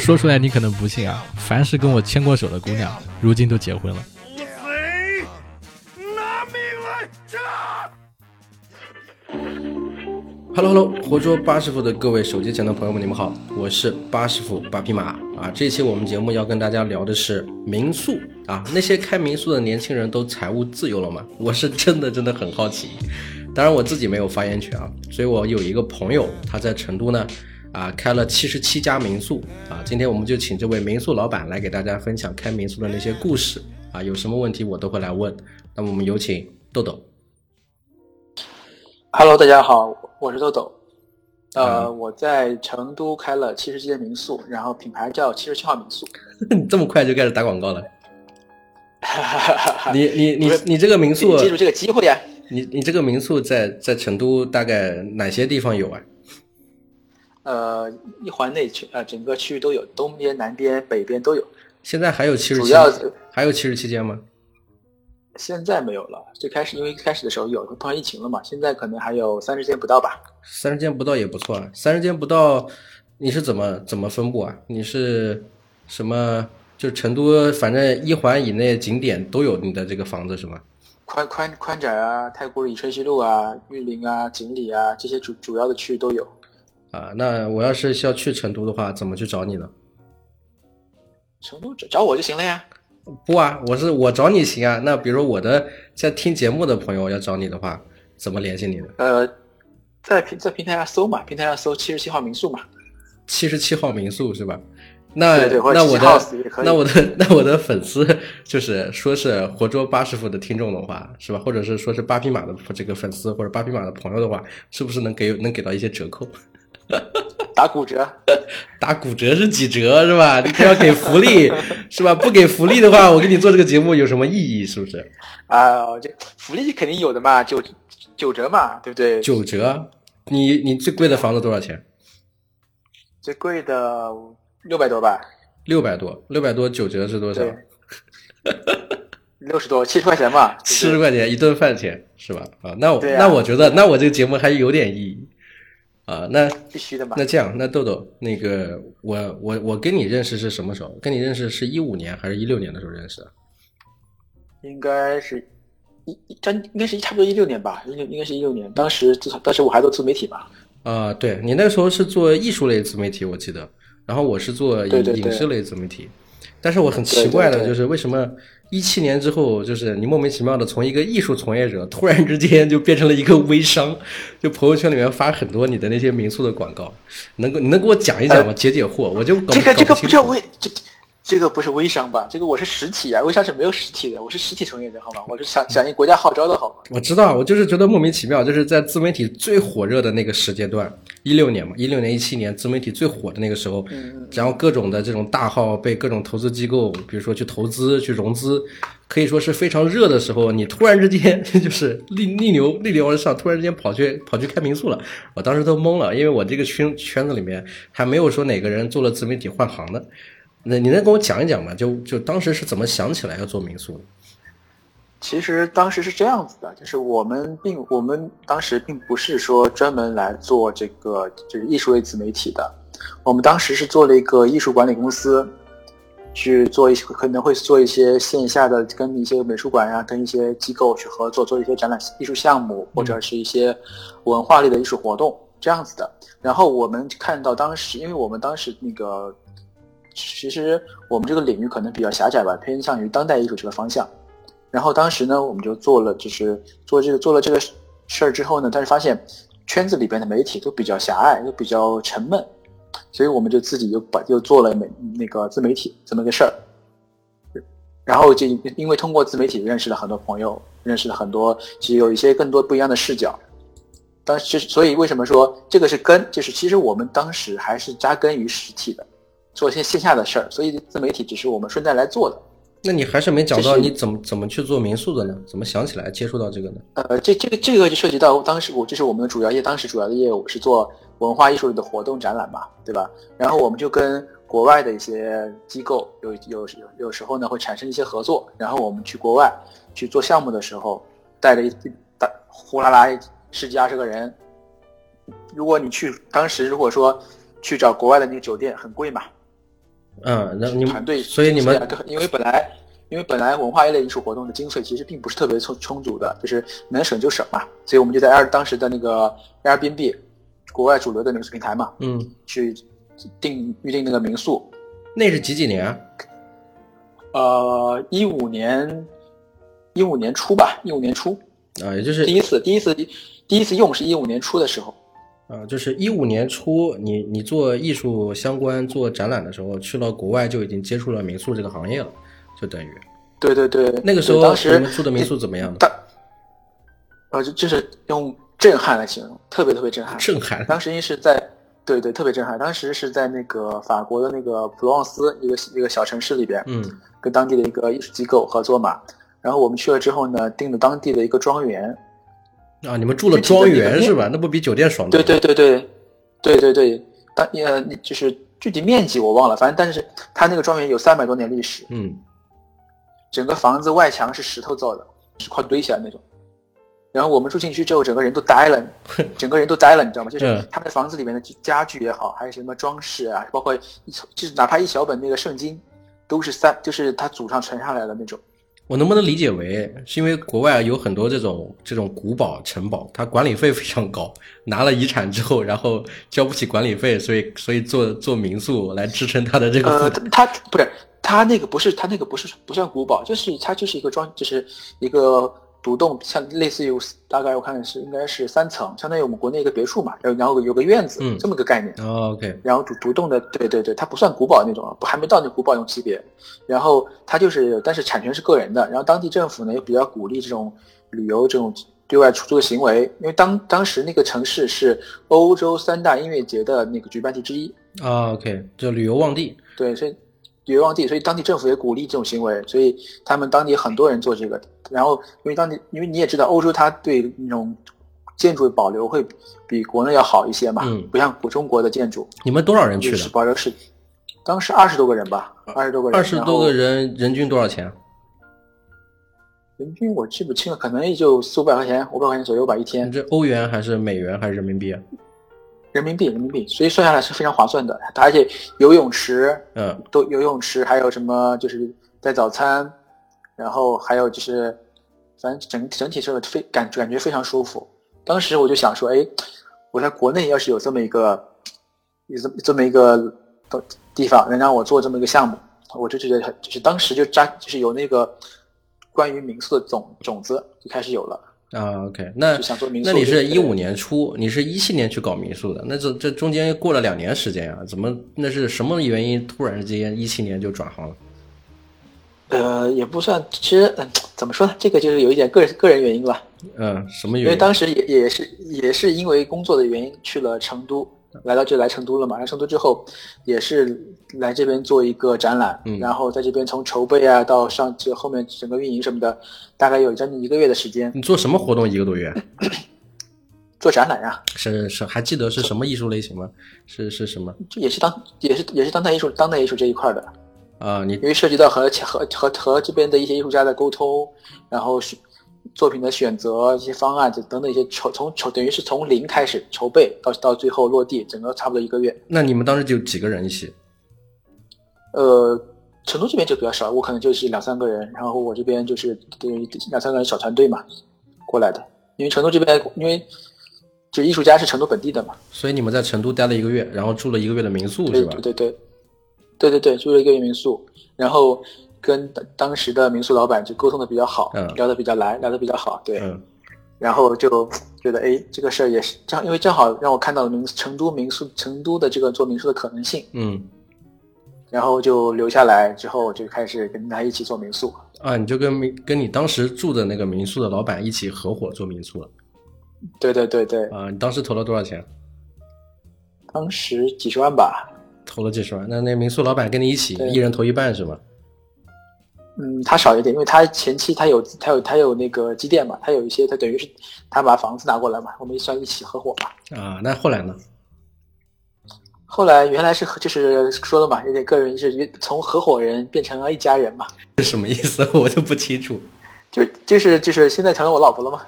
说出来你可能不信啊，凡是跟我牵过手的姑娘，如今都结婚了。贼，拿命来炸！Hello Hello，活捉八师傅的各位手机前的朋友们，你们好，我是八师傅八匹马啊。这期我们节目要跟大家聊的是民宿啊，那些开民宿的年轻人都财务自由了吗？我是真的真的很好奇。当然我自己没有发言权啊，所以我有一个朋友，他在成都呢啊开了七十七家民宿啊。今天我们就请这位民宿老板来给大家分享开民宿的那些故事啊，有什么问题我都会来问。那么我们有请豆豆。Hello，大家好，我是豆豆。呃，嗯我在成都开了七十七间民宿，然后品牌叫七十七号民宿。你这么快就开始打广告了？你你你你这个民宿，记住这个机会呀。你你这个民宿在在成都大概哪些地方有啊？呃，一环内区呃整个区域都有，东边、南边、北边都有。现在还有七十七主要，还有七十七间吗？现在没有了。最开始因为一开始的时候有，碰上疫情了嘛，现在可能还有三十间不到吧。三十间不到也不错啊。三十间不到，你是怎么怎么分布啊？你是什么？就成都，反正一环以内景点都有你的这个房子是吗？宽宽宽窄啊，太古里、春熙路啊、玉林啊、锦里啊这些主主要的区域都有。啊，那我要是需要去成都的话，怎么去找你呢？成都找找我就行了呀。不啊，我是我找你行啊。那比如我的在听节目的朋友要找你的话，怎么联系你呢？呃，在平在平台上搜嘛，平台上搜七十七号民宿嘛。七十七号民宿是吧？那那我77 house 也可以的那我的那我的粉丝就是说是活捉八师傅的听众的话，是吧？或者是说是八匹马的这个粉丝或者八匹马的朋友的话，是不是能给能给到一些折扣？打骨折，打骨折是几折是吧？你不要给福利 是吧？不给福利的话，我给你做这个节目有什么意义？是不是？啊、这福利肯定有的嘛，九九折嘛，对不对？九折？你你最贵的房子多少钱？最贵的六百多吧，六百多，六百多九折是多少？六十多，七十块钱吧，七十块钱一顿饭钱是吧？啊，那我、啊那我觉得那我这个节目还有点意义啊。那必须的嘛那。这样，那豆豆，那个我我我跟你认识是什么时候？跟你认识是一五年还是一六年的时候认识的？应该是一应该是差不多一六年吧，一六应该是一六年，当时当时我还做自媒体吧，啊，对你那时候是做艺术类自媒体，我记得，然后我是做影影视类自媒体，但是我很奇怪的就是为什么一七年之后，就是你莫名其妙的从一个艺术从业者突然之间就变成了一个微商，就朋友圈里面发很多你的那些民宿的广告，能够你能给我讲一讲吗？解解惑，我就搞呃这个这个搞清楚。不叫微这这个不是微商吧？这个我是实体啊，微商是没有实体的，我是实体从业者好吗？我是响响应国家号召的好吗？我知道，我就是觉得莫名其妙，就是在自媒体最火热的那个时间段，一六年嘛，一六年、一七年自媒体最火的那个时候，然后各种的这种大号被各种投资机构，比如说去投资、去融资，可以说是非常热的时候，你突然之间 就是逆逆流逆流而上，突然之间跑去跑去开民宿了，我当时都懵了，因为我这个圈圈子里面还没有说哪个人做了自媒体换行的。那你能跟我讲一讲吗？就就当时是怎么想起来要做民宿的？其实当时是这样子的，就是我们并我们当时并不是说专门来做这个就是艺术类自媒体的，我们当时是做了一个艺术管理公司，去做一些可能会做一些线下的跟一些美术馆呀、跟一些机构去合作，做一些展览艺术项目或者是一些文化类的艺术活动这样子的。然后我们看到当时，因为我们当时那个其实我们这个领域可能比较狭窄吧，偏向于当代艺术这个方向。然后当时呢，我们就做了，就是做这个做了这个事儿之后呢，但是发现圈子里边的媒体都比较狭隘，都比较沉闷，所以我们就自己又把又做了媒那个自媒体这么个事儿。然后就因为通过自媒体认识了很多朋友，认识了很多，其实有一些更多不一样的视角。当时所以为什么说这个是根，就是其实我们当时还是扎根于实体的，做一些线下的事儿，所以自媒体只是我们顺带来做的。那你还是没讲到你怎么怎么去做民宿的呢？怎么想起来接触到这个呢？呃，这这个这个就涉及到当时我这是我们的主要业，当时主要的业务是做文化艺术的活动展览嘛，对吧？然后我们就跟国外的一些机构有有有有时候呢会产生一些合作，然后我们去国外去做项目的时候，带着一一大呼啦啦十几二十个人，如果你去当时如果说去找国外的那个酒店很贵嘛，嗯，那你们团队所以你们因为本来因为本来文化一类艺术活动的经费其实并不是特别充充足的，就是能省就省嘛，所以我们就在 Air 当时的那个 Airbnb 国外主流的民宿平台嘛，嗯，去订预定那个民宿。那是几几年啊？呃，一五年一五年初吧，一五年初啊，也就是第一次第一次第一次用是一五年初的时候。啊，就是一五年初，你你做艺术相关做展览的时候，去了国外就已经接触了民宿这个行业了，就等于对对对，那个时候对当时你们住的民宿怎么样呢？当呃，就就是用震撼来形容，特别特别震撼。震撼当时因为是在，对对，特别震撼。当时是在那个法国的那个普罗旺斯一个一个小城市里边，嗯跟当地的一个艺术机构合作嘛。然后我们去了之后呢，订了当地的一个庄园。啊，你们住了庄园是吧？那不比酒店爽多对了？对对对，对对对，当呃就是具体面积我忘了，反正但是它那个庄园有三百多年历史，嗯整个房子外墙是石头造的，是块堆起来那种。然后我们住进去之后，整个人都呆了，整个人都呆了，你知道吗？就是嗯他们房子里面的家具也好，还有什么装饰啊，包括一就是哪怕一小本那个圣经，都是三就是他祖上传下来的那种。我能不能理解为是因为国外有很多这种这种古堡城堡，它管理费非常高，拿了遗产之后，然后交不起管理费，所以所以做做民宿来支撑它的这个呃，担。他不是它那个不是它那个不是不算古堡，就是它就是一个装，就是一个独栋，像类似于大概我看是应该是三层，相当于我们国内一个别墅嘛，然后然后有个院子，嗯这么个概念。哦 OK，然后独独栋的，对对对，它不算古堡那种，不还没到那古堡那种级别。然后它就是，但是产权是个人的。然后当地政府呢也比较鼓励这种旅游这种对外出租的行为，因为当当时那个城市是欧洲三大音乐节的那个举办地之一，啊 OK，就旅游旺地。对，所以旅游旺地，所以当地政府也鼓励这种行为，所以他们当地很多人做这个。然后因为当地，因为你也知道，欧洲它对那种建筑的保留会比国内要好一些嘛，嗯不像中国的建筑。你们多少人去就是的？保留是，当时二十多个人吧，二十多个人，二十多个，人，人均多少钱？人均我记不清了，可能也就四五百块钱，五百块钱左右吧一你天，这欧元还是美元还是人民币啊？人民币，人民币，所以算下来是非常划算的。而且游泳池嗯都游泳池，还有什么就是带早餐，然后还有就是，反正整整体是非感感觉非常舒服。当时我就想说，哎，我在国内要是有这么一个，有这么这么一个地方能让我做这么一个项目，我就觉得很就是当时就扎就是有那个关于民宿的种种子就开始有了。啊 OK，那那你是一五年初，你是一七年去搞民宿的，那这这中间过了两年时间啊，怎么那是什么原因突然之间一七年就转行了？呃，也不算，其实嗯，怎么说呢？这个就是有一点个人个人原因吧。嗯，什么原因？因为当时也也是也是因为工作的原因去了成都，来到这来成都了嘛。来成都之后，也是来这边做一个展览，嗯然后在这边从筹备啊到上这后面整个运营什么的，大概有将近一个月的时间你做什么活动一个多月？做展览呀、是是还记得是什么艺术类型吗？是是什么这也是当也是也是当代艺术当代艺术这一块的，啊？你因为涉及到和和和和这边的一些艺术家的沟通，然后是作品的选择、一些方案等等一些筹从筹等于是从零开始筹备到到最后落地，整个差不多一个月。那你们当时就几个人一起？呃，成都这边就比较少，我可能就是两三个人，然后我这边就是等于两三个人小团队嘛过来的。因为成都这边，因为就艺术家是成都本地的嘛，所以你们在成都待了一个月，然后住了一个月的民宿是吧对？对对，对对对，住了一个月民宿，然后跟当当时的民宿老板就沟通的比较好，嗯聊的比较来，聊的比较好，对，嗯然后就觉得哎，这个事儿也是正好，因为正好让我看到了民成都民宿成都的这个做民宿的可能性，嗯然后就留下来之后就开始跟他一起做民宿。啊，你就跟民跟你当时住的那个民宿的老板一起合伙做民宿了对对对对，啊？你当时投了多少钱？当时几十万吧，投了几十万。那那民宿老板跟你一起，一人投一半是吗？嗯，他少一点，因为他前期他有他有他有那个积淀嘛，他有一些他等于是他把房子拿过来嘛，我们算一起合伙嘛。啊，那后来呢？后来原来是就是说了嘛，有点个人是从合伙人变成了一家人嘛，是什么意思？我就不清楚。就就是就是现在成了我老婆了嘛。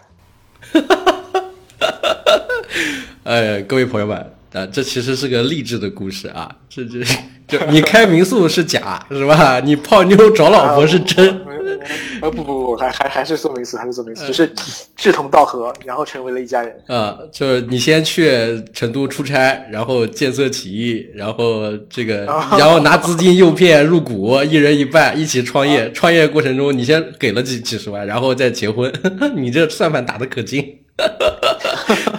呃，各位朋友们，啊，这其实是个励志的故事啊，这这就你开民宿是假是吧？你泡妞找老婆是真。呃不不不，还还还是做民宿，还是做民宿，只是志同道合，然后成为了一家人。啊，就是你先去成都出差，然后见色起意，然后这个，然后拿资金诱骗入股，一人一半，一起创业。创业过程中，你先给了几几十万，然后再结婚。你这算盘打的可精。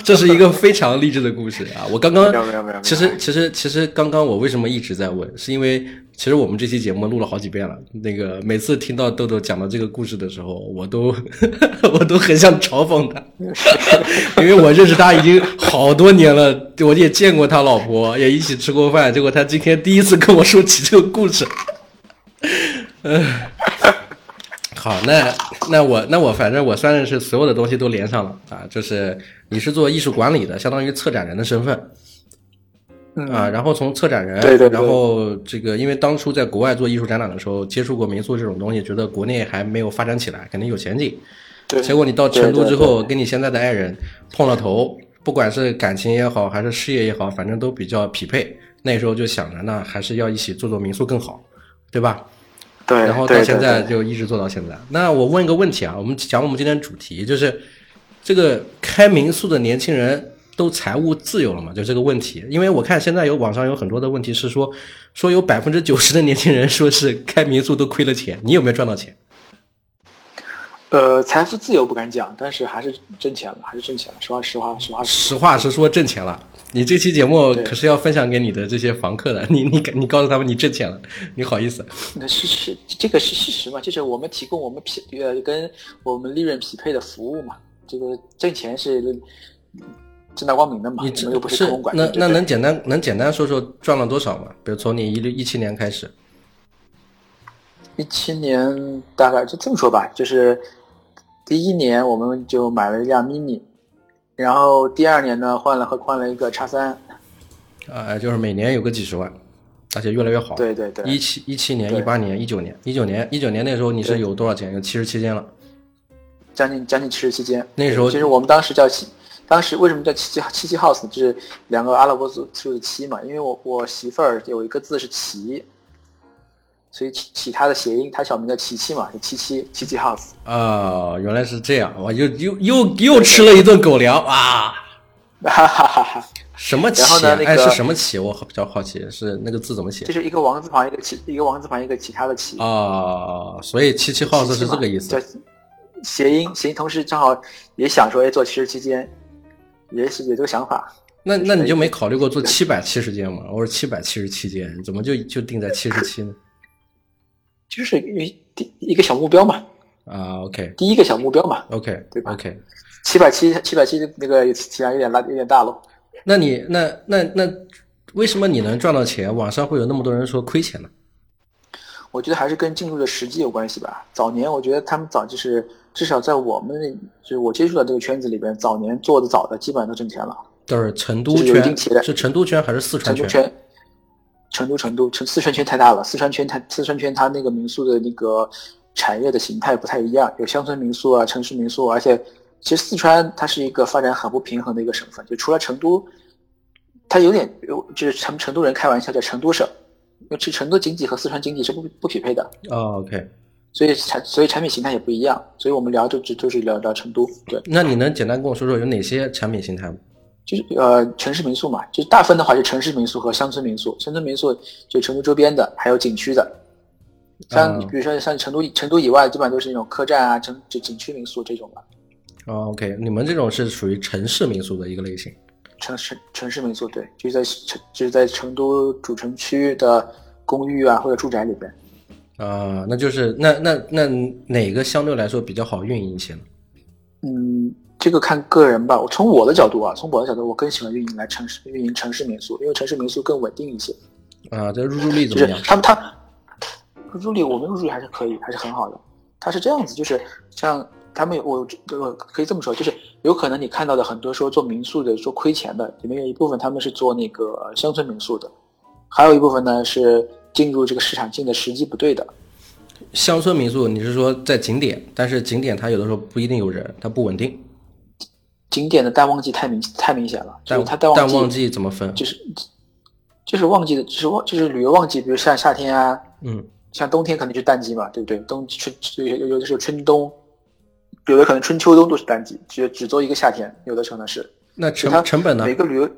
这是一个非常励志的故事啊！我刚刚没有没有没有其实其实其实刚刚我为什么一直在问，是因为其实我们这期节目录了好几遍了。那个每次听到豆豆讲到这个故事的时候，我都 我都很想嘲讽他，因为我认识他已经好多年了，我也见过他老婆，也一起吃过饭。结果他今天第一次跟我说起这个故事，嗯。好，那那我那我反正我算是所有的东西都连上了啊，就是你是做艺术管理的，相当于策展人的身份啊，然后从策展人，对对对然后这个因为当初在国外做艺术展览的时候，接触过民宿这种东西，觉得国内还没有发展起来，肯定有前景。对，结果你到成都之后，跟你现在的爱人碰了头，不管是感情也好，还是事业也好，反正都比较匹配。那时候就想着，呢还是要一起做做民宿更好，对吧？对，然后到现在就一直做到现在。那我问一个问题啊，我们讲我们今天主题就是这个开民宿的年轻人都财务自由了吗？就这个问题，因为我看现在有网上有很多的问题是说说有百分之九十的年轻人说是开民宿都亏了钱，你有没有赚到钱？呃，财富自由不敢讲，但是还是挣钱了，还是挣钱了。实话实话实话实话实说挣钱了。你这期节目可是要分享给你的这些房客的，你你你告诉他们你挣钱了，你好意思？那是是这个是事实嘛？就是我们提供我们匹呃跟我们利润匹配的服务嘛。这个挣钱是正大光明的嘛，你我们又不是偷工拐那那能简单能简单说说赚了多少吗？比如从你一六一七年开始，一七年大概就这么说吧，就是第一年我们就买了一辆 mini，然后第二年呢换了和换了一个叉三，呃，就是每年有个几十万，而且越来越好。对对对，一七一七年、对一八年、一九年、一九年、一九年那时候你是有多少钱？有七十七间了。将近将近七十七间。那时候其实我们当时叫七，当时为什么叫七七七七 house 呢？就是两个阿拉伯数数字七嘛，因为我我媳妇儿有一个字是齐，所以起起他的谐音，他小名叫琪琪嘛，就七七七七 house。啊，原来是这样，我又又又又吃了一顿狗粮啊！哈哈哈哈！什么然后旗啊？哎，呢那个是什么旗？我比较好奇，是那个字怎么写就？是一个王字旁一个其一个王字旁一个其他的其。啊，所以七七 house 是这个意思叫。谐音谐音，同时正好也想说，哎，做七十七间，也是有这个想法。那那你就没考虑过做七百七十间吗？我说七百七十七间，怎么就就定在七十七呢？就是一第一个小目标嘛，啊，OK 第一个小目标嘛，OK 对吧 OK，七百七七百七那个体量有点大，有点大喽。那你那那那为什么你能赚到钱？网上会有那么多人说亏钱呢？我觉得还是跟进入的时机有关系吧。早年我觉得他们早就是至少在我们就是我接触的这个圈子里边，早年做的早的基本上都挣钱了。都是成都圈，是成都圈还是四川成都圈，成都成都成四川圈太大了，四川圈它四川圈它那个民宿的那个产业的形态不太一样，有乡村民宿啊，城市民宿，而且其实四川它是一个发展很不平衡的一个省份，就除了成都，它有点有就是成成都人开玩笑叫成都省，因为成都经济和四川经济是不不匹配的，哦，OK。所以产所以产品形态也不一样，所以我们聊就只就是聊聊成都，对。那你能简单跟我说说有哪些产品形态吗？就是呃城市民宿嘛，就是大分的话就城市民宿和乡村民宿，乡村民宿就成都周边的，还有景区的，像、嗯比如说像成都成都以外，基本上都是那种客栈啊、城就景区民宿这种吧，哦，OK，你们这种是属于城市民宿的一个类型。城市城市民宿对，就是在成就是在成都主城区的公寓啊或者住宅里边。啊、那就是那那那哪个相对来说比较好运营一些呢？嗯，这个看个人吧。我从我的角度啊，从我的角度，我更喜欢运营来城市运营城市民宿，因为城市民宿更稳定一些。啊、这入住率怎么样？就是他们他入住率，我们入住率还是可以，还是很好的。它是这样子，就是像他们有我我可以这么说，就是有可能你看到的很多说做民宿的说亏钱的，里面有一部分他们是做那个乡村民宿的，还有一部分呢是进入这个市场进的时机不对的。乡村民宿，你是说在景点，但是景点它有的时候不一定有人，它不稳定。景点的淡旺季太明太明显了，就是它淡旺季淡旺季怎么分？就是就是旺季的，就是旺就是旅游旺季，比如像夏天啊，嗯像冬天肯定就淡季嘛，对不对？冬春有有有的时候春冬，有的可能春秋冬都是淡季，只只做一个夏天，有的可能是。那成成本呢每？个旅游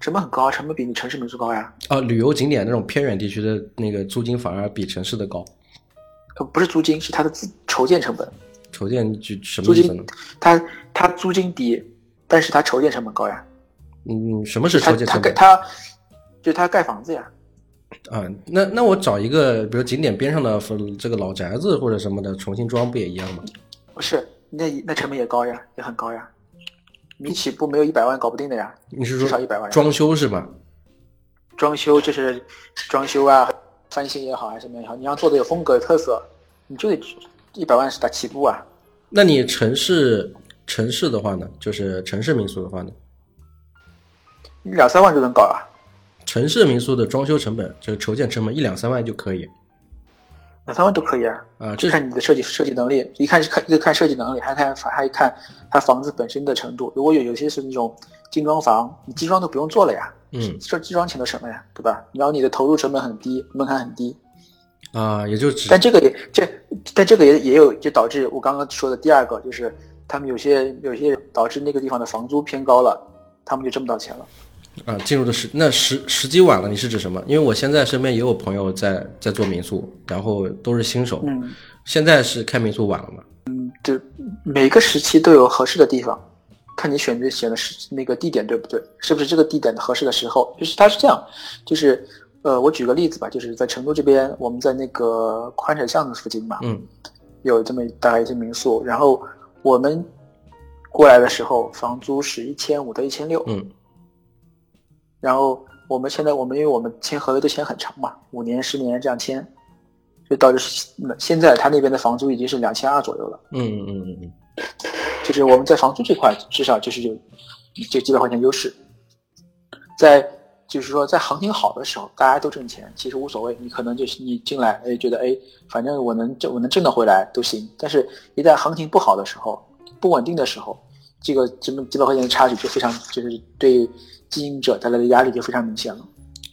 成本很高啊，成本比你城市民宿高呀。啊，旅游景点那种偏远地区的那个租金反而比城市的高。呃，不是租金，是它的自筹建成本。筹建就什么意思呢？它它租金低，但是它筹建成本高呀。嗯，什么是筹建成本？它盖它就是它盖房子呀。啊，那那我找一个，比如景点边上的这个老宅子或者什么的，重新装不也一样吗？不是，那那成本也高呀，也很高呀。你起步没有一百万搞不定的呀，你是说至少一百万。装修是吧？装修就是装修啊，翻新也好还是什么也好，你要做的有风格有特色，你就得一百万是打起步啊。那你城市城市的话呢，就是城市民宿的话呢，两三万就能搞啊。城市民宿的装修成本，就是筹建成本一两三万就可以两三万都可以啊，啊。就这看你的设计设计能力，一看是看一个看设计能力，还看还看它房子本身的程度。如果有有些是那种精装房，你精装都不用做了呀，嗯这精装钱都省了呀，对吧？然后你的投入成本很低，门槛很低，啊，也就只但这个也这但这个也也有就导致我刚刚说的第二个，就是他们有些有些导致那个地方的房租偏高了，他们就挣不到钱了。啊进入的时那时时机晚了，你是指什么？因为我现在身边也有朋友在在做民宿，然后都是新手，嗯，现在是开民宿晚了吗？嗯？就每个时期都有合适的地方，看你选择选的是那个地点对不对，是不是这个地点的合适的时候？就是它是这样，就是呃，我举个例子吧，就是在成都这边，我们在那个宽窄巷子附近嘛，嗯。有这么大概一些民宿，然后我们过来的时候，房租是一千五到一千六，嗯。然后我们现在我们因为我们签合约都签很长嘛，五年、十年这样签，就导致现现在他那边的房租已经是两千二左右了。嗯嗯嗯嗯。嗯，就是我们在房租这块至少就是有这几百块钱优势，在就是说在行情好的时候，大家都挣钱，其实无所谓，你可能就是你进来，哎，觉得哎，反正我能挣我能挣得回来都行。但是，一旦行情不好的时候，不稳定的时候，这个这么几百块钱的差距就非常，就是对经营者带来的压力就非常明显了。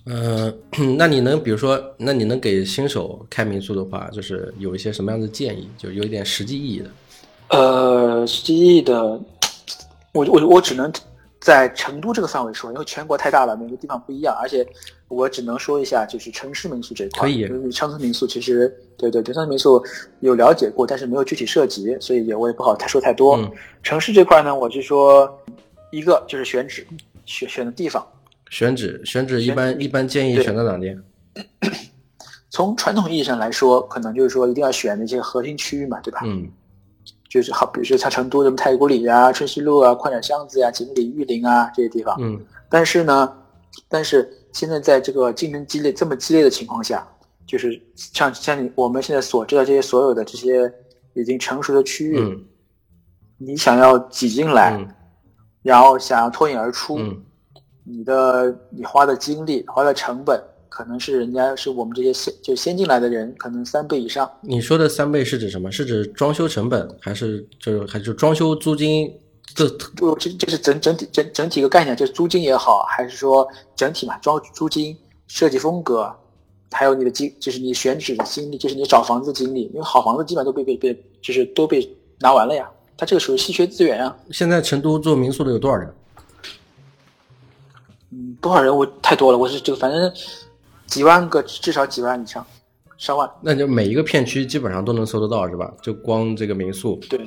呃，那你能比如说，那你能给新手开民宿的话，就是有一些什么样的建议，就有一点实际意义的？呃，实际意义的，我我我只能在成都这个范围说，因为全国太大了，每个地方不一样，而且我只能说一下，就是城市民宿这一块。可以乡村民宿其实对对对，乡村民宿有了解过，但是没有具体涉及，所以也我也不好太说太多。嗯城市这块呢，我就说一个就是选址，选选的地方。选址，选址一选般一般建议选在哪里？从传统意义上来说，可能就是说一定要选那些核心区域嘛，对吧？嗯就是好，比如说像成都什么太古里啊、春熙路啊、宽窄巷子呀、锦里、玉林啊这些地方。嗯。但是呢，但是现在在这个竞争激烈这么激烈的情况下，就是像像你我们现在所知道这些所有的这些已经成熟的区域，嗯。你想要挤进来，嗯。然后想要脱颖而出，嗯。你的你花的精力、花的成本，可能是人家是我们这些先就先进来的人可能三倍以上。你说的三倍是指什么？是指装修成本，还是就是还是装修租金？这就这这是整整体整整体一个概念，就是租金也好，还是说整体嘛，装租金、设计风格，还有你的经，就是你选址的经历，就是你找房子的精力，因为好房子基本上都被被被就是都被拿完了呀，它这个属于稀缺资源啊。现在成都做民宿的有多少人？嗯，多少人我太多了，我是这个反正几万个，至少几万以上，上万。那就每一个片区基本上都能搜得到，是吧？就光这个民宿，对，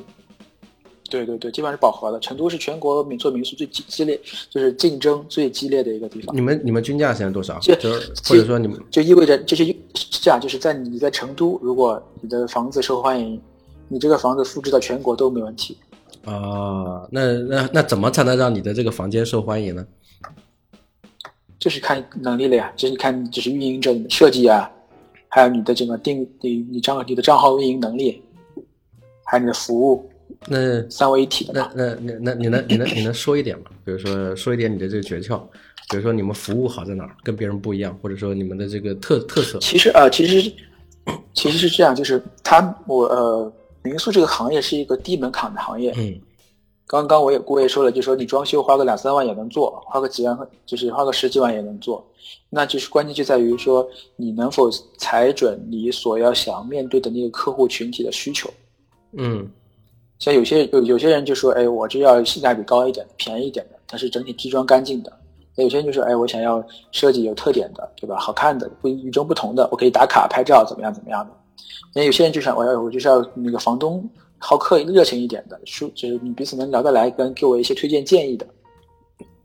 对对对，基本上是饱和的。成都是全国民做民宿最激激烈，就是竞争最激烈的一个地方。你们你们均价现在多少？就是或者说你们就意味着这些是这样，就是在你在成都，如果你的房子受欢迎，你这个房子复制到全国都没问题。啊，那那那怎么才能让你的这个房间受欢迎呢？就是看能力了呀，就是看就是运营者设计啊，还有你的这个定你你账你的账号运营能力，还有你的服务那三位一体的嘛。那那那那你能你能你能说一点吗？比如说说一点你的这个诀窍，比如说你们服务好在哪儿，跟别人不一样，或者说你们的这个特特色。其实呃，其实其实是这样，就是他我呃民宿这个行业是一个低门槛的行业，嗯刚刚我也我也说了，就说你装修花个两三万也能做，花个几万就是花个十几万也能做，那就是关键就在于说你能否踩准你所要想面对的那个客户群体的需求。嗯像有些有有些人就说，哎，我就要性价比高一点、便宜一点的，但是整体机装干净的。那有些人就说，哎，我想要设计有特点的，对吧？好看的，不与众不同的，我可以打卡拍照，怎么样怎么样的。那有些人就想，我要我就是要那个房东好客热情一点的，说就是你彼此能聊得来，跟给我一些推荐建议的。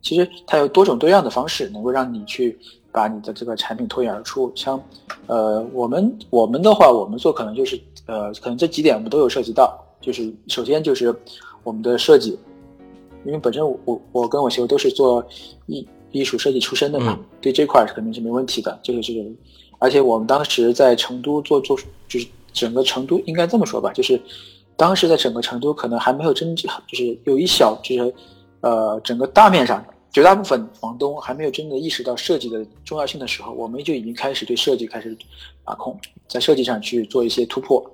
其实它有多种多样的方式，能够让你去把你的这个产品脱颖而出。像，呃，我们我们的话，我们做可能就是，呃，可能这几点我们都有涉及到。就是首先就是我们的设计，因为本身我我我跟我媳妇都是做艺艺术设计出身的嘛，嗯对这块儿肯定是没问题的。这个这个，而且我们当时在成都做做，就是整个成都应该这么说吧，就是当时在整个成都可能还没有真正就是有一小就是呃整个大面上绝大部分房东还没有真的意识到设计的重要性的时候，我们就已经开始对设计开始把控，在设计上去做一些突破。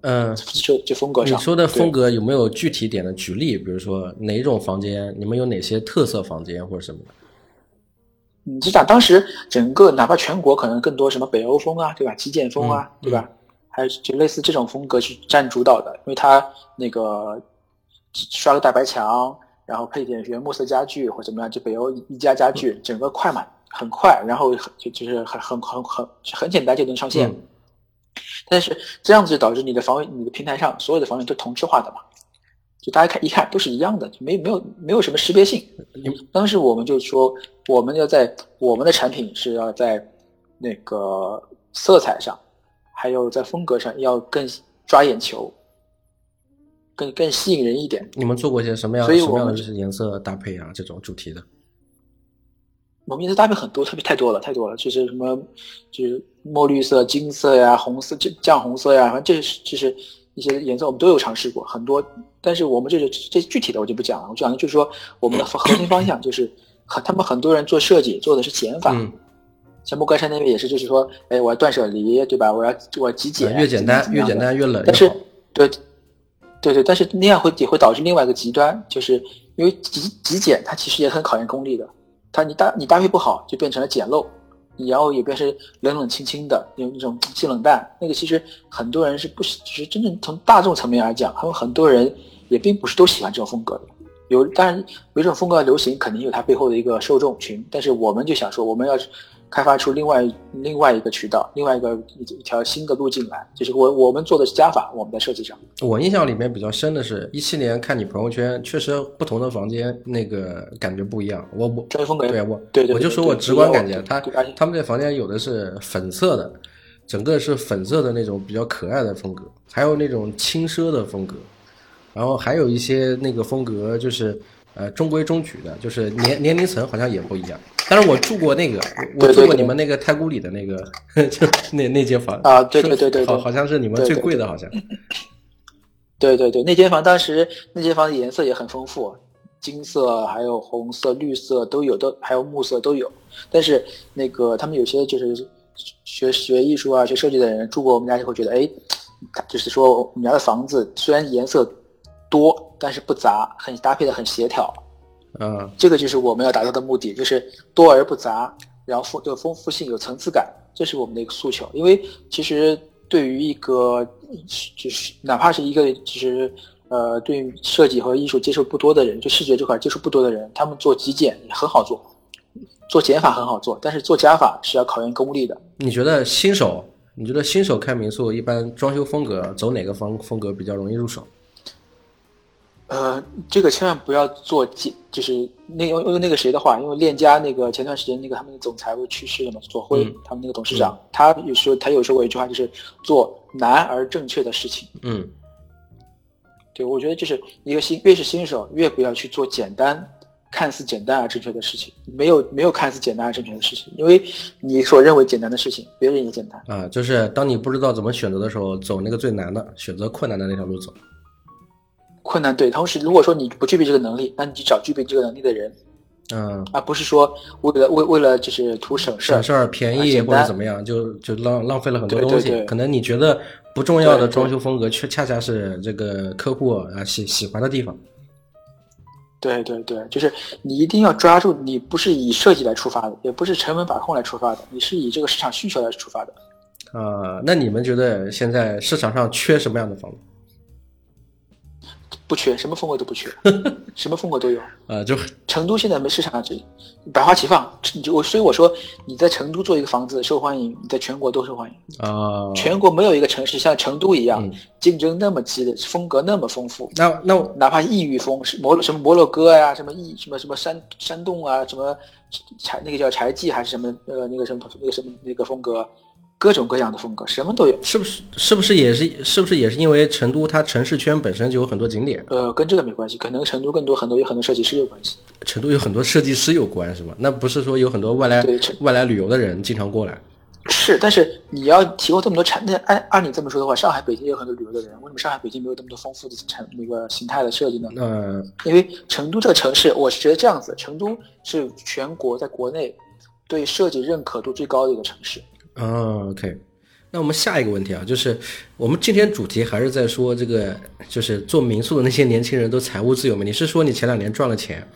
嗯，就就风格上，你说的风格，有没有具体点的举例？比如说哪种房间，你们有哪些特色房间或者什么的？你就讲当时整个哪怕全国可能更多什么北欧风啊，对吧？极简风啊，嗯对吧？还有就类似这种风格是占主导的，因为它那个刷个大白墙，然后配点原木色家具或怎么样，就北欧一家家具，整个快嘛，很快，然后很就就是很很很很很简单就能上线。嗯 但是这样子就导致你的房源、你的平台上所有的房源都同质化的嘛，就大家看一看都是一样的，就没没有没有什么识别性。当时我们就说，我们要在我们的产品是要在那个色彩上，还有在风格上要更抓眼球，更更吸引人一点。你们做过一些什么样所以什么样我们的就是颜色搭配啊？这种主题的？我们颜色搭配很多，特别太多了，太多了，就是什么，就是墨绿色、金色呀、红色、这酱红色呀，反正这是就是一些颜色我们都有尝试过很多，但是我们这是这具体的我就不讲了，我讲的就是说我们的核心方向就是很他们很多人做设计做的是减法，嗯，像莫干山那边也是，就是说，哎，我要断舍离，对吧？我要我要极简，越简单越简单越冷但是。，对，对对，但是那样会也会导致另外一个极端，就是因为极极简它其实也很考验功力的，它你搭你搭配不好就变成了简陋，你然后也变成冷冷清清的，有那种性冷淡，那个其实很多人是不喜，就是真正从大众层面来讲，还有很多人也并不是都喜欢这种风格的。有当然有一种风格流行，肯定有它背后的一个受众群，但是我们就想说，我们要开发出另外另外一个渠道，另外一个一一条新的路径来，就是我我们做的是加法，我们在设计上。我印象里面比较深的是，一七年看你朋友圈，确实不同的房间那个感觉不一样。我我专业风格对我我就说我直观感觉，他他们这房间有的是粉色的，整个是粉色的那种比较可爱的风格，还有那种轻奢的风格，然后还有一些那个风格就是呃中规中矩的，就是年年龄层好像也不一样。但是我住过那个，我住过你们那个太古里的那个，就那那间房啊对对对对对好好像是你们最贵的，好像。对对对，那间房当时那间房的颜色也很丰富，金色、还有红色、绿色都有，都还有木色都有。但是那个他们有些就是学学艺术啊、学设计的人住过我们家就会觉得，哎，就是说我们家的房子虽然颜色多，但是不杂，很搭配的很协调。嗯，这个就是我们要达到的目的，就是多而不杂，然后丰有丰富性、有层次感，这是我们的一个诉求。因为其实对于一个就是哪怕是一个就是呃对设计和艺术接触不多的人，就视觉这块接触不多的人，他们做极简也很好做，做减法很好做，但是做加法是要考验功力的。你觉得新手，你觉得新手开民宿一般装修风格走哪个方风格比较容易入手？呃，这个千万不要做简，就是那用用那个谁的话，因为链家那个前段时间那个他们的总裁不是去世了嘛，左晖、嗯他们那个董事长，他有时候他有说过一句话，就是做难而正确的事情。嗯对我觉得就是一个新越是新手，越不要去做简单、看似简单而正确的事情，没有没有看似简单而正确的事情，因为你所认为简单的事情，别人也简单。啊，就是当你不知道怎么选择的时候，走那个最难的，选择困难的那条路走。困难对，同时如果说你不具备这个能力，那你就找具备这个能力的人，嗯，而不是说为了为为了就是图省事儿省事儿、便宜或者怎么样，就就浪浪费了很多东西。对可能你觉得不重要的装修风格，却恰恰是这个客户啊喜喜欢的地方。对对对，就是你一定要抓住，你不是以设计来出发的，也不是成本把控来出发的，你是以这个市场需求来出发的。啊、那你们觉得现在市场上缺什么样的房子？不缺，什么风格都不缺，什么风格都有。呃，就成都现在没市场，这百花齐放。你就我所以我说你在成都做一个房子受欢迎，你在全国都受欢迎。啊、全国没有一个城市像成都一样嗯竞争那么激烈，风格那么丰富。那那哪怕异域风，摩什么摩洛哥呀、什么异什么什么山山洞啊，什么柴那个叫柴记还是什么呃那个什么那个什么那个风格，各种各样的风格，什么都有。是不是是不是也是是不是也是因为成都它城市圈本身就有很多景点，呃，跟这个没关系，可能成都更多很多有很多设计师有关系。成都有很多设计师有关是吧？那不是说有很多外来对外来旅游的人经常过来？是，但是你要提供这么多产，那按按你这么说的话，上海、北京也有很多旅游的人，为什么上海、北京没有这么多丰富的产那个形态的设计呢？那因为成都这个城市，我是觉得这样子，成都是全国在国内对设计认可度最高的一个城市。啊，OK。那我们下一个问题啊，就是我们今天主题还是在说这个，就是做民宿的那些年轻人都财务自由吗？你是说你前两年赚了钱？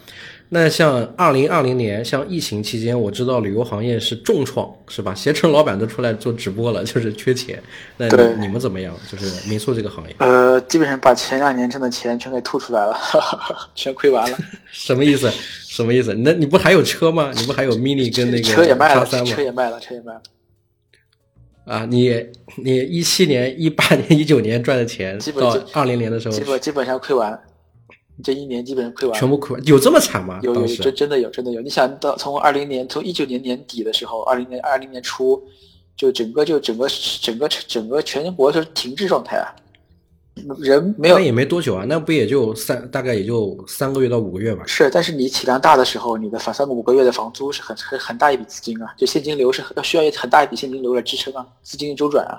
那像二零二零年，像疫情期间，我知道旅游行业是重创，是吧？携程老板都出来做直播了，就是缺钱。那你你们怎么样？就是民宿这个行业呃，基本上把前两年挣的钱全给吐出来了，全亏完了，什么意思？什么意思？那你不还有车吗？你不还有 mini 跟那个车也卖了，车？也卖了，车也卖了，啊，你你一七年、一八年、一九年赚的钱基，本到就二零年的时候基本基本上亏完，这一年基本上亏完。全部亏完，有这么惨吗？有有真真的有真的有，你想到从二零年从一九年年底的时候，二零年二零年初，就整个就整个整个整个全国都是停滞状态啊，人没有那也没多久啊，那不也就三大概也就三个月到五个月吧？是，但是你体量大的时候，你的房三个五个月的房租是很很很大一笔资金啊，就现金流是很要需要很大一笔现金流来支撑啊，资金周转啊，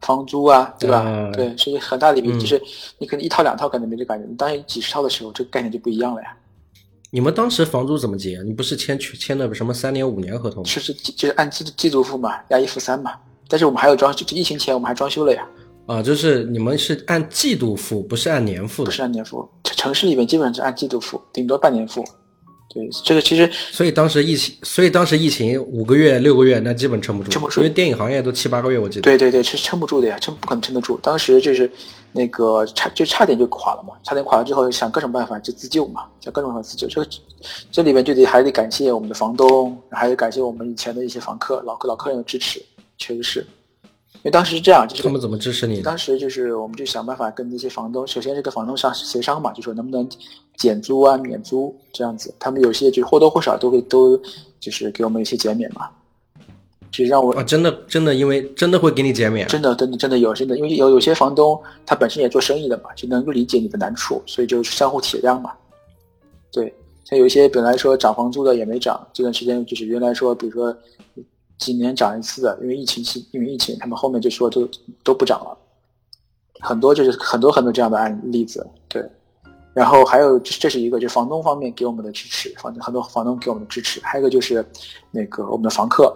房租啊，对吧？啊对，是一个很大的一笔，嗯就是你可能一套两套可能没这感觉，你当你几十套的时候，这个概念就不一样了呀。你们当时房租怎么结？你不是签签的什么三年五年合同吗？是是就是按季季度付嘛，押一付三嘛。但是我们还有装修，就疫情前我们还装修了呀，啊，就是你们是按季度付，不是按年付的不。是按年付。城城市里面基本上是按季度付，顶多半年付。对，这个其实所以当时疫情，所以当时疫情五个月、六个月，那基本撑不住。撑不住因为电影行业都七八个月，我记得。对对对，是撑不住的呀，撑不可能撑得住。当时就是那个差就差点就垮了嘛，差点垮了之后想各种办法就自救嘛，想各种办法自救。这个这里面就得还得感谢我们的房东，还得感谢我们以前的一些房客、老客老客人的支持，确实是。因为当时是这样，就是他们怎么支持你？当时就是我们就想办法跟那些房东，首先是跟房东上协商嘛，就说能不能减租啊、免租这样子。他们有些就或多或少都会都就是给我们一些减免嘛，就让我啊，真的真的，因为真的会给你减免。真的，真的，真的有，真的，因为有有些房东他本身也做生意的嘛，就能够理解你的难处，所以就相互体谅嘛。对，像有一些本来说涨房租的也没涨，这段时间就是原来说，比如说几年涨一次的，因为疫情期，因为疫情，他们后面就说都都不涨了，很多就是很多很多这样的案例子，对。然后还有，这这是一个，就是房东方面给我们的支持，房很多房东给我们的支持，还有一个就是那个我们的房客，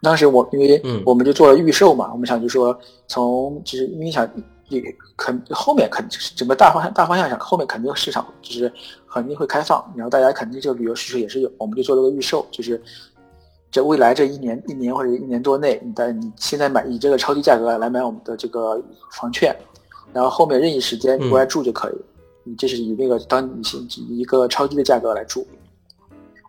当时我因为嗯。我们就做了预售嘛，我们想就说从就是因为想也肯后面肯整个大方向大方向上后面肯定市场就是肯定会开放，然后大家肯定这个旅游需求也是有，我们就做了个预售，就是这未来这一年一年或者一年多内，你在你现在买以这个超低价格来买我们的这个房券，然后后面任意时间你过来住就可以，你这是以那个当你是以一个超低的价格来住。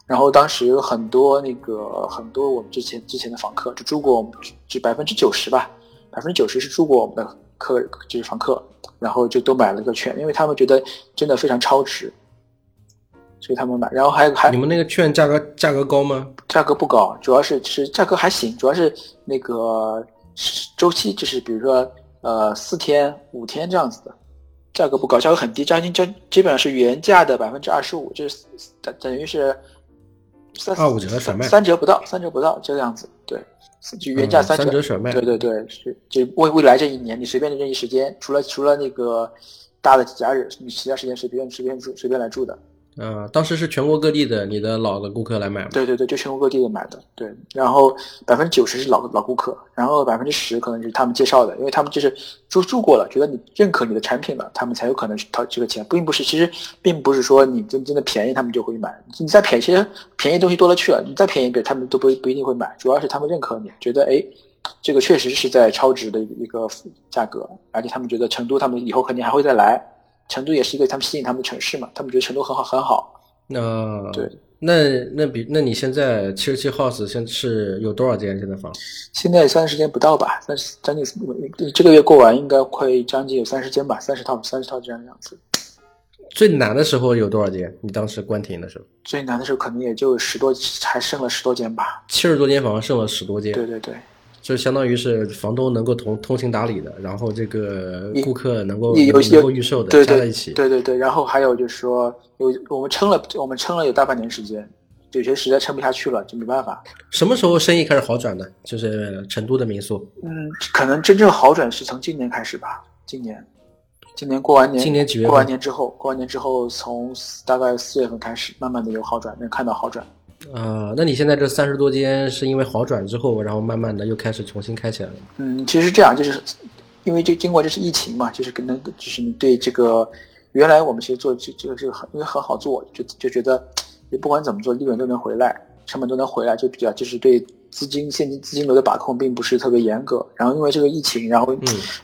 然后当时有很多那个很多我们之前之前的房客就住过我们就百分之九十吧，百分之九十是住过我们的客就是房客，然后就都买了个券，因为他们觉得真的非常超值，所以他们买。然后还还你们那个券价格价格高吗？价格不高，主要是是价格还行，主要是那个周期就是比如说呃四天五天这样子的，价格不高，价格很低，将近将基本上是原价的百分之二十五，就是等等于是三二五折甩卖三折不到，三折不到这个样子，对，就原价嗯三折，三折甩卖对对对，是就未未来这一年你随便的任意时间，除了除了那个大的节假日，你其他时间随便随便住随便来住的，呃，当时是全国各地的你的老的顾客来买吗？对对对，就全国各地的买的，对。然后百分之九十是老老顾客，然后百分之十可能是他们介绍的，因为他们就是住住过了，觉得你认可你的产品了，他们才有可能掏这个钱，并不是其实并不是说你真真的便宜他们就会买，你再便宜，其实便宜东西多了去了，你再便宜给他们都不不一定会买，主要是他们认可你，觉得哎，这个确实是在超值的一个价格，而且他们觉得成都他们以后肯定还会再来。成都也是一个他们吸引他们的城市嘛，他们觉得成都很好很好。那对，那那比那你现在七十七 house 现是有多少间现在房？现在三十间不到吧，三十将近这个月过完应该会将近有三十间吧，三十套三十套这样样子。最难的时候有多少间？你当时关停的时候？最难的时候可能也就十多，还剩了十多间吧。七十多间房剩了十多间。对对对。就相当于是房东能够通通情达理的，然后这个顾客能够有能够预售的加在一起。对对对，然后还有就是说，有我们撑了，我们撑了有大半年时间，有些实在撑不下去了，就没办法。什么时候生意开始好转的？就是成都的民宿。嗯，可能真正好转是从今年开始吧。今年，今年过完年，今年几月？过完年之后，过完年之后，从大概四月份开始，慢慢的有好转，能看到好转。啊，那你现在这三十多间是因为好转之后，然后慢慢的又开始重新开起来了？嗯，其实这样，就是因为这经过这次疫情嘛，就是可能就是你对这个原来我们其实做这这个这个很因为很好做，就就觉得你不管怎么做，利润都能回来，成本都能回来，就比较就是对资金现金资金流的把控并不是特别严格。然后因为这个疫情，然后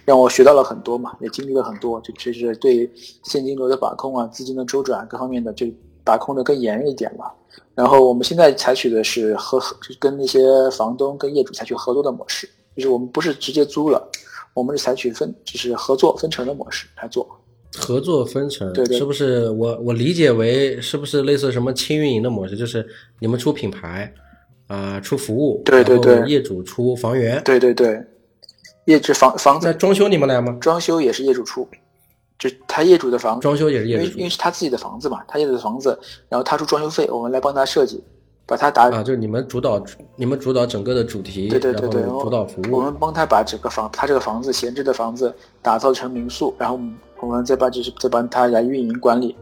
让我学到了很多嘛，也经历了很多，就就是对现金流的把控啊，资金的周转各方面的就把控的更严一点嘛。然后我们现在采取的是和跟那些房东、跟业主采取合作的模式，就是我们不是直接租了，我们是采取分，就是合作分成的模式来做。合作分成，对对，是不是我我理解为是不是类似什么轻运营的模式？就是你们出品牌，啊，出服务，对对对，业主出房源，对对对，业主房房子装修你们来吗？装修也是业主出。就他业主的房装修也是业主，因为因为是他自己的房子嘛，他业主的房子，然后他出装修费，我们来帮他设计，把他打啊，就是你们主导，你们主导整个的主题，对对对对，主导服务，我们帮他把整个房，他这个房子闲置的房子打造成民宿，然后我们再把就是再帮他来运营管理，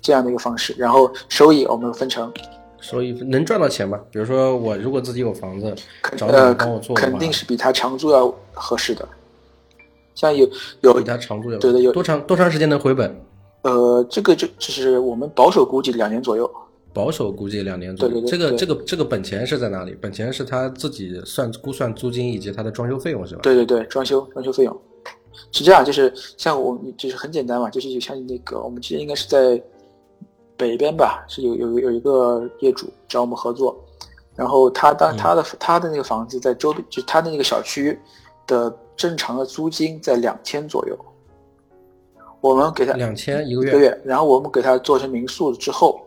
这样的一个方式，然后收益我们分成，收益能赚到钱吗？比如说我如果自己有房子，找你帮我做，肯定是比他长租要合适的。像有有比他长租对对有多长多长时间能回本？呃，这个就就是我们保守估计两年左右。保守估计两年左右。对对对。这个这个这个本钱是在哪里？本钱是他自己算估算租金以及他的装修费用是吧？对对对，装修装修费用是这样，就是像我就是很简单嘛，就是像那个我们其实应该是在北边吧，是有有有一个业主找我们合作，然后他当他的他的那个房子在周边，就他的那个小区的。正常的租金在两千左右，我们给他两千一个月，一个月，然后我们给他做成民宿之后，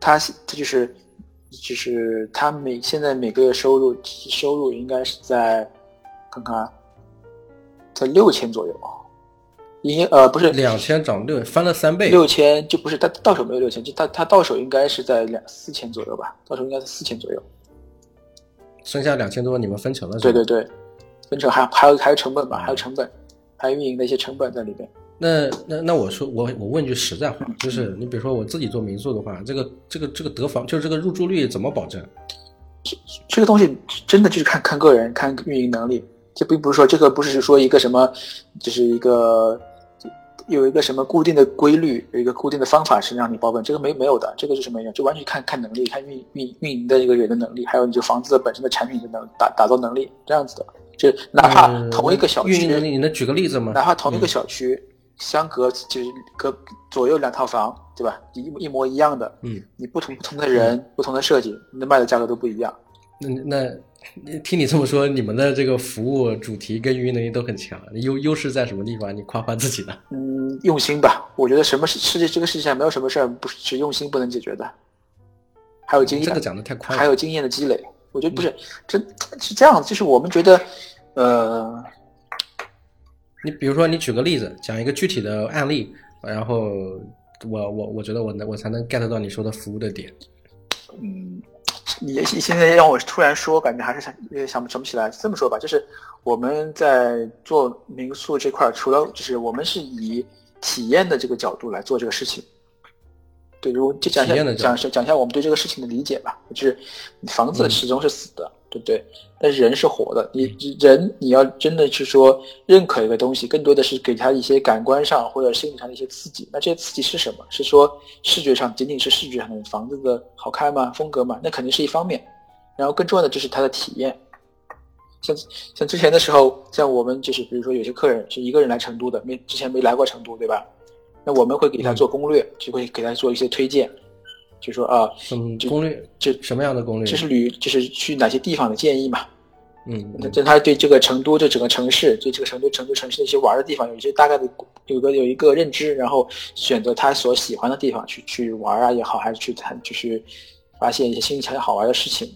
他他就是就是他每现在每个月收入收入应该是在看看，在六千左右，应呃不是。两千涨六翻了三倍，六千就不是他到手没有六千，就他他到手应该是在两四千左右吧，到手应该是四千左右，剩下两千多你们分成了，对对对。分成还还有还有成本吧，还有成本，还有运营的一些成本在里边。那那那我说我我问句实在话，就是你比如说我自己做民宿的话，这个这个这个得房就是这个入住率怎么保证？这这个东西真的就是看看个人，看运营能力。这并不是说这个不是说一个什么，就是一个有一个什么固定的规律，有一个固定的方法是让你保本，这个没没有的，这个就是没有，就完全看看能力，看运运运营的一个人的能力，还有你这房子的本身的产品的能打打造能力这样子的。就哪怕同一个小区，你能举个例子吗？哪怕同一个小区，相隔就是隔左右两套房，对吧？一一模一样的，嗯，你不同不同的人，不同的设计，那卖的价格都不一样。那那听你这么说，你们的这个服务主题跟运营能力都很强，优优势在什么地方？你夸夸自己的。嗯，用心吧。我觉得什么世世界这个世界上没有什么事儿不是用心不能解决的。还有经验，这个讲的太快了。还有经验的积累。我觉得不是，真是这样子，就是我们觉得，呃，你比如说，你举个例子，讲一个具体的案例，然后我我我觉得我能我才能 get 到你说的服务的点。嗯，你你现在让我突然说，感觉还是想想想不起来。这么说吧，就是我们在做民宿这块，除了就是我们是以体验的这个角度来做这个事情。对，如果就讲一下讲讲一下我们对这个事情的理解吧，就是房嗯子始终是死的，对不对？但是人是活的，你人你要真的是说认可一个东西，更多的是给他一些感官上或者心理上的一些刺激。那这些刺激是什么？是说视觉上仅仅是视觉上的房子的好看吗？风格吗？那肯定是一方面。然后更重要的就是他的体验。像像之前的时候，像我们就是比如说有些客人是一个人来成都的，没之前没来过成都，对吧？那我们会给他做攻略，就会给他做一些推荐，就说啊，嗯，就攻略这什么样的攻略？这是旅，就是去哪些地方的建议嘛。嗯那这他对这个成都这整个城市，对这个成都成都城市的一些玩的地方有一些大概的有个有一个认知，然后选择他所喜欢的地方去去玩啊也好，还是去谈就是发现一些新奇好玩的事情，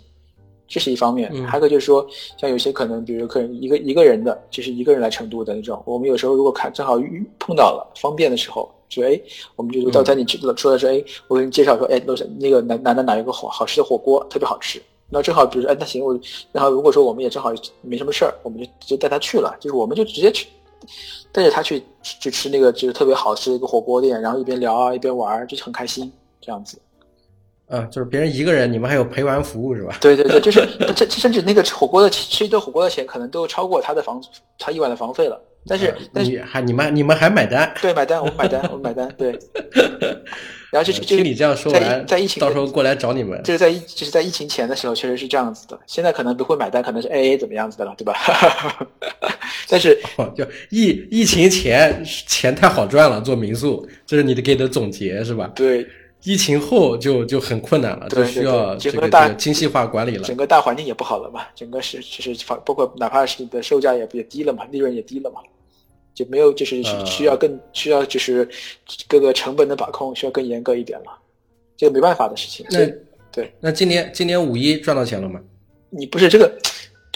这是一方面。嗯还有一个就是说，像有些可能，比如可能一个一个人的，就是一个人来成都的那种，我们有时候如果看正好遇碰到了方便的时候，就哎，我们就到在你知道说的是哎，我给你介绍说哎，楼下那个哪哪哪哪有个好好吃的火锅，特别好吃。那正好，比如说，哎，那行，我然后如果说我们也正好没什么事儿，我们就直接带他去了，就是我们就直接去带着他去去吃那个就是特别好吃的一个火锅店，然后一边聊啊一边玩，就是很开心这样子。啊，就是别人一个人，你们还有陪玩服务是吧？对对对，就是 这甚至那个火锅的吃一顿火锅的钱，可能都超过他的房他一晚的房费了。但是啊但是你还你们你们还买单？对买单，我们买单，我们买单，对。然后这这听你这样说完，疫在疫情到时候过来找你们。这是在疫就是在疫情前的时候确实是这样子的，现在可能不会买单，可能是 A A 怎么样子的了，对吧？但是 哦就疫疫情前钱太好赚了，做民宿，这是你的给的总结是吧？对疫情后就就很困难了，就对需要整个大这个精细化管理了整。个大环境也不好了嘛，整个是就是房包括哪怕是你的售价也也低了嘛，利润也低了嘛，就没有就是呃需要更需要就是各个成本的把控需要更严格一点了，这个没办法的事情。那对那今年今年五一赚到钱了吗？你不是这个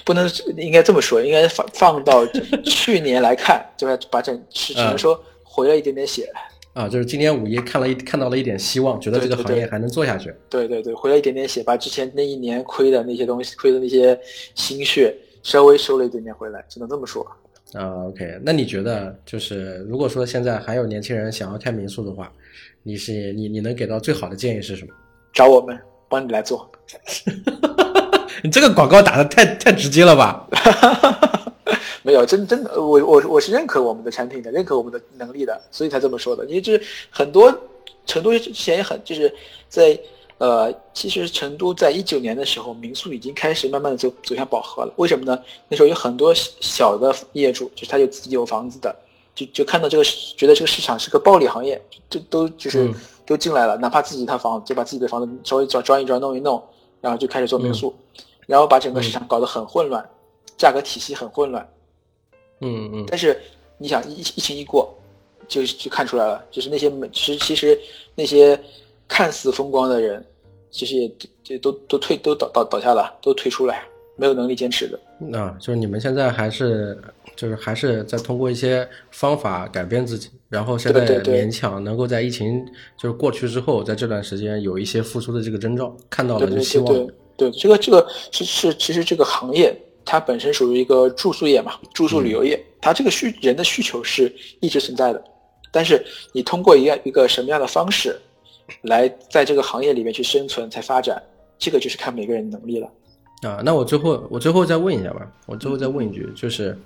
不能应该这么说，应该放放到去年来看，对吧？把整是只能嗯说回了一点点血。啊，就是今年五一看了一看到了一点希望，觉得这个行业还能做下去。对对对，回了一点点血，把之前那一年亏的那些东西、亏的那些心血，稍微收了一点点回来，只能这么说。啊，OK，那你觉得就是如果说现在还有年轻人想要开民宿的话，你是你你能给到最好的建议是什么？找我们，帮你来做。你这个广告打的太太直接了吧？没有，真真的，我我我是认可我们的产品的，认可我们的能力的，所以才这么说的。因为就是很多成都之前也很就是在呃，其实成都在一九年的时候，民宿已经开始慢慢的走走向饱和了。为什么呢？那时候有很多小小的业主，就是他有自己有房子的，就就看到这个市觉得这个市场是个暴利行业，就都就是嗯都进来了，哪怕自己一套房子，就把自己的房子稍微装装一装弄一弄，然后就开始做民宿，然后把整个市场搞得很混乱，价格体系很混乱。嗯嗯但是你想疫疫情一过，就就看出来了，就是那些没其实其实那些看似风光的人，其实也也都都退都倒倒倒下了，都退出来，没有能力坚持的。啊，就是你们现在还是就是还是在通过一些方法改变自己，然后现在勉强能够在疫情就是过去之后，在这段时间有一些复苏的这个征兆，看到了这个希望。对对对，这个这个是是其实这个行业它本身属于一个住宿业嘛，住宿旅游业，它这个需人的需求是一直存在的，但是你通过一样一个什么样的方式来在这个行业里面去生存才发展，这个就是看每个人的能力了。啊，那我最后我最后再问一下吧，我最后再问一句，就是，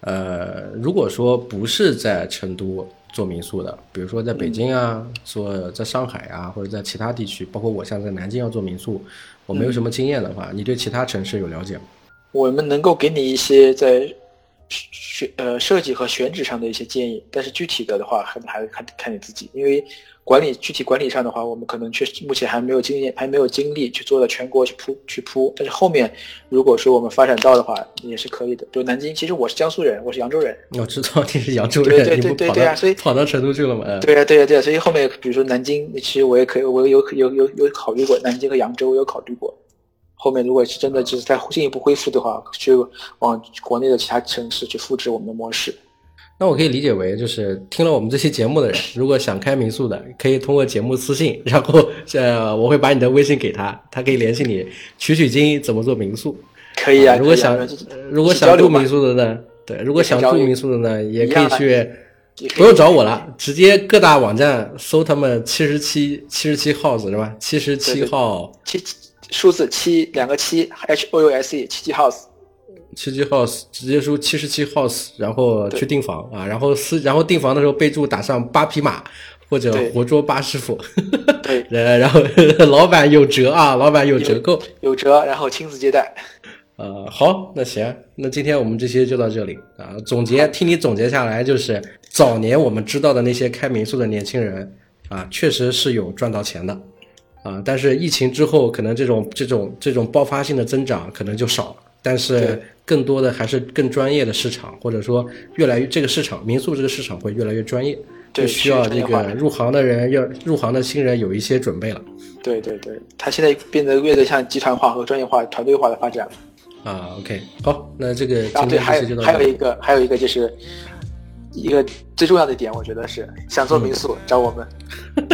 呃，如果说不是在成都做民宿的，比如说在北京啊，做在上海啊，或者在其他地区，包括我像在南京要做民宿，我没有什么经验的话，你对其他城市有了解吗？我们能够给你一些在选呃设计和选址上的一些建议，但是具体的的话，还还是看看你自己，因为管理具体管理上的话，我们可能确实目前还没有经验，还没有精力去做到全国去铺去铺，但是后面如果说我们发展到的话，也是可以的。比如南京，其实我是江苏人，我是扬州人，我知道你是扬州人，对对对对对啊所以跑到成都去了吗？嗯对啊、对啊、对啊、所以后面比如说南京，其实我也可以，我有有有有考虑过南京和扬州，我有考虑过。后面如果是真的就是再进一步恢复的话，去往国内的其他城市去复制我们的模式。那我可以理解为，就是听了我们这期节目的人，如果想开民宿的，可以通过节目私信，然后呃，我会把你的微信给他，他可以联系你，取取经怎么做民宿。可以啊，如果想如果想住民宿的呢，对，如果想住民宿的呢，也可以去不用找我了，直接各大网站搜他们七十七七十七号是吧？七十七号七数字七两个七 H O U S E 七七 house，七七 house，直接输七十七 house，然后去订房啊，然后私然后订房的时候备注打上八匹马或者活捉八师傅，对，呃，然后老板有折啊，老板有折扣。有折，然后亲自接待。呃，好，那行，那今天我们这期就到这里啊。总结，听你总结下来，就是早年我们知道的那些开民宿的年轻人啊，确实是有赚到钱的啊。但是疫情之后，可能这种这种这种爆发性的增长可能就少了。但是更多的还是更专业的市场，或者说越来越这个市场民宿这个市场会越来越专业，就需要这个入行的人要入行的新人有一些准备了对对对，它现在变得越来越像集团化和专业化、团队化的发展。啊。OK，好，那这个还。有还有一个还有一个就是一个最重要的点，我觉得是想做民宿找我们。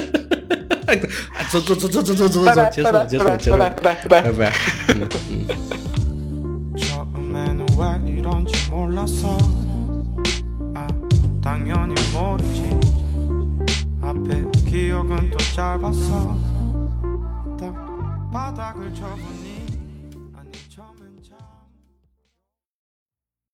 A co, co, co, co, co, co, co, co, co, cieszę, cieszę, cieszę. Dobra. 처음에는 왜 이런지 몰랐어 아, 당연히 모르지 앞에 기억은 또 짧았어 딱 바닥을 쳐본